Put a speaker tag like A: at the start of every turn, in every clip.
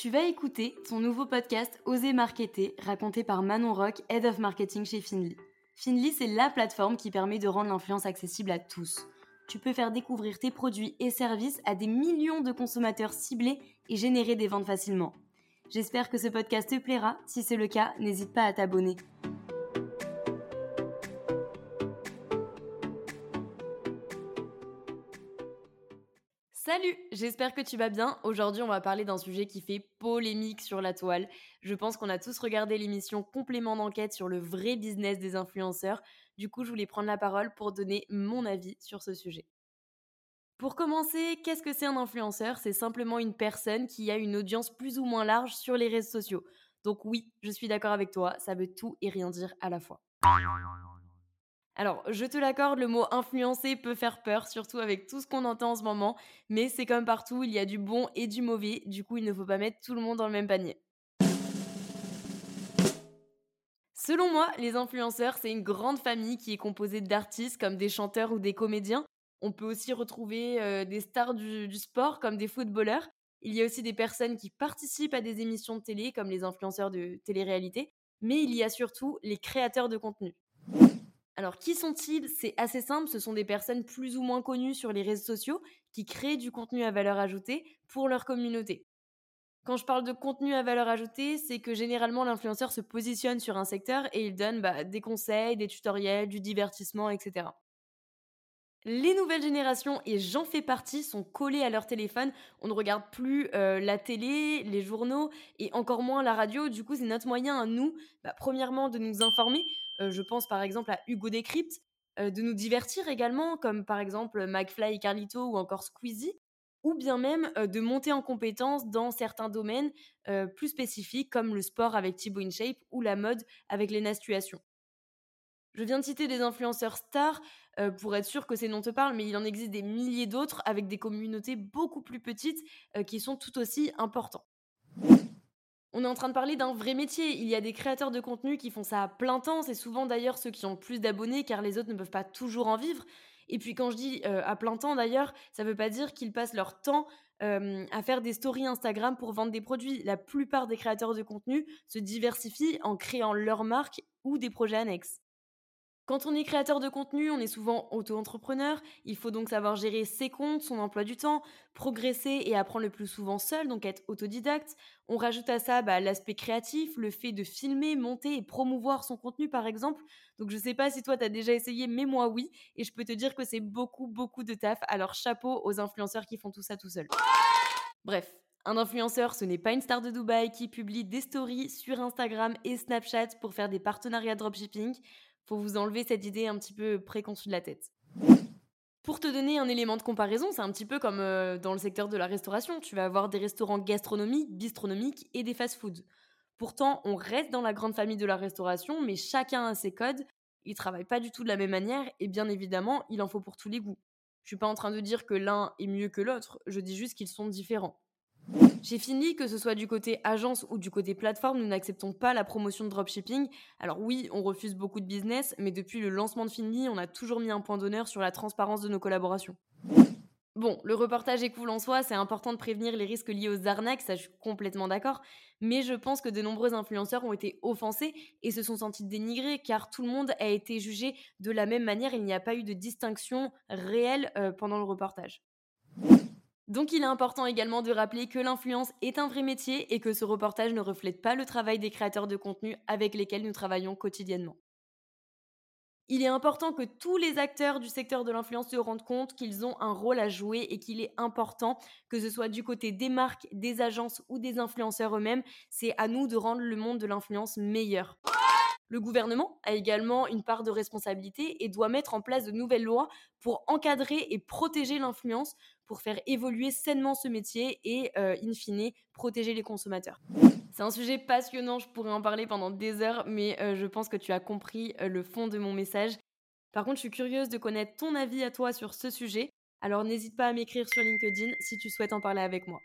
A: Tu vas écouter ton nouveau podcast Oser Marketer, raconté par Manon Rock, Head of Marketing chez Finly. Finly, c'est la plateforme qui permet de rendre l'influence accessible à tous. Tu peux faire découvrir tes produits et services à des millions de consommateurs ciblés et générer des ventes facilement. J'espère que ce podcast te plaira. Si c'est le cas, n'hésite pas à t'abonner. Salut, j'espère que tu vas bien. Aujourd'hui, on va parler d'un sujet qui fait polémique sur la toile. Je pense qu'on a tous regardé l'émission Complément d'enquête sur le vrai business des influenceurs. Du coup, je voulais prendre la parole pour donner mon avis sur ce sujet. Pour commencer, qu'est-ce que c'est un influenceur? C'est simplement une personne qui a une audience plus ou moins large sur les réseaux sociaux. Donc oui, je suis d'accord avec toi, ça veut tout et rien dire à la fois. Alors, je te l'accorde, le mot influencer peut faire peur, surtout avec tout ce qu'on entend en ce moment, mais c'est comme partout, il y a du bon et du mauvais, du coup il ne faut pas mettre tout le monde dans le même panier. Selon moi, les influenceurs, c'est une grande famille qui est composée d'artistes comme des chanteurs ou des comédiens. On peut aussi retrouver euh, des stars du, du sport comme des footballeurs. Il y a aussi des personnes qui participent à des émissions de télé comme les influenceurs de télé-réalité, mais il y a surtout les créateurs de contenu. Alors, qui sont-ils? C'est assez simple, ce sont des personnes plus ou moins connues sur les réseaux sociaux qui créent du contenu à valeur ajoutée pour leur communauté. Quand je parle de contenu à valeur ajoutée, c'est que généralement l'influenceur se positionne sur un secteur et il donne bah, des conseils, des tutoriels, du divertissement, etc. Les nouvelles générations, et j'en fais partie, sont collées à leur téléphone. On ne regarde plus euh, la télé, les journaux et encore moins la radio. Du coup, c'est notre moyen à nous, bah, premièrement, de nous informer, je pense par exemple à Hugo Décrypte, euh, de nous divertir également, comme par exemple McFly Carlito ou encore Squeezie, ou bien même euh, de monter en compétence dans certains domaines plus spécifiques comme le sport avec Thibaut InShape ou la mode avec les Nastuations. Je viens de citer des influenceurs stars pour être sûr que ces noms te parlent, mais il en existe des milliers d'autres avec des communautés beaucoup plus petites qui sont tout aussi importants. On est en train de parler d'un vrai métier. Il y a des créateurs de contenu qui font ça à plein temps. C'est souvent d'ailleurs ceux qui ont plus d'abonnés car les autres ne peuvent pas toujours en vivre. Et puis quand je dis euh, à plein temps d'ailleurs, ça ne veut pas dire qu'ils passent leur temps euh, à faire des stories Instagram pour vendre des produits. La plupart des créateurs de contenu se diversifient en créant leur marque ou des projets annexes. Quand on est créateur de contenu, on est souvent auto-entrepreneur. Il faut donc savoir gérer ses comptes, son emploi du temps, progresser et apprendre le plus souvent seul, donc être autodidacte. On rajoute à ça bah, l'aspect créatif, le fait de filmer, monter et promouvoir son contenu par exemple. Donc je sais pas si toi tu as déjà essayé, mais moi oui. Et je peux te dire que c'est beaucoup, beaucoup de taf. Alors chapeau aux influenceurs qui font tout ça tout seul. Bref, un influenceur, ce n'est pas une star de Dubaï qui publie des stories sur Instagram et Snapchat pour faire des partenariats dropshipping faut vous enlever cette idée un petit peu préconçue de la tête. Pour te donner un élément de comparaison, c'est un petit peu comme euh, dans le secteur de la restauration. Tu vas avoir des restaurants gastronomiques, bistronomiques et des fast-foods. Pourtant, on reste dans la grande famille de la restauration, mais chacun a ses codes. Ils travaillent pas du tout de la même manière et bien évidemment, il en faut pour tous les goûts. Je suis pas en train de dire que l'un est mieux que l'autre, je dis juste qu'ils sont différents. Chez Finly, que ce soit du côté agence ou du côté plateforme, nous n'acceptons pas la promotion de dropshipping. Alors oui, on refuse beaucoup de business, mais depuis le lancement de Finly, on a toujours mis un point d'honneur sur la transparence de nos collaborations. Bon, le reportage est cool en soi, c'est important de prévenir les risques liés aux arnaques, ça je suis complètement d'accord, mais je pense que de nombreux influenceurs ont été offensés et se sont sentis dénigrés car tout le monde a été jugé de la même manière, il n'y a pas eu de distinction réelle euh, pendant le reportage. Donc il est important également de rappeler que l'influence est un vrai métier et que ce reportage ne reflète pas le travail des créateurs de contenu avec lesquels nous travaillons quotidiennement. Il est important que tous les acteurs du secteur de l'influence se rendent compte qu'ils ont un rôle à jouer et qu'il est important que ce soit du côté des marques, des agences ou des influenceurs eux-mêmes, c'est à nous de rendre le monde de l'influence meilleur. Le gouvernement a également une part de responsabilité et doit mettre en place de nouvelles lois pour encadrer et protéger l'influence, pour faire évoluer sainement ce métier et, euh, in fine, protéger les consommateurs. C'est un sujet passionnant, je pourrais en parler pendant des heures, mais euh, je pense que tu as compris euh, le fond de mon message. Par contre, je suis curieuse de connaître ton avis à toi sur ce sujet, alors n'hésite pas à m'écrire sur LinkedIn si tu souhaites en parler avec moi.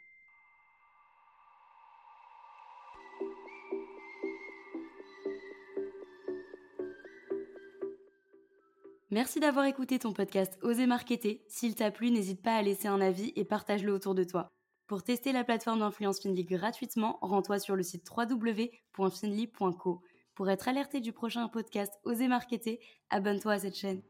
A: Merci d'avoir écouté ton podcast Oser Marketer. S'il t'a plu, n'hésite pas à laisser un avis et partage-le autour de toi.
B: Pour tester la plateforme d'influence Finly gratuitement, rends-toi sur le site www.finly.co. Pour être alerté du prochain podcast Oser Marketer, abonne-toi à cette chaîne.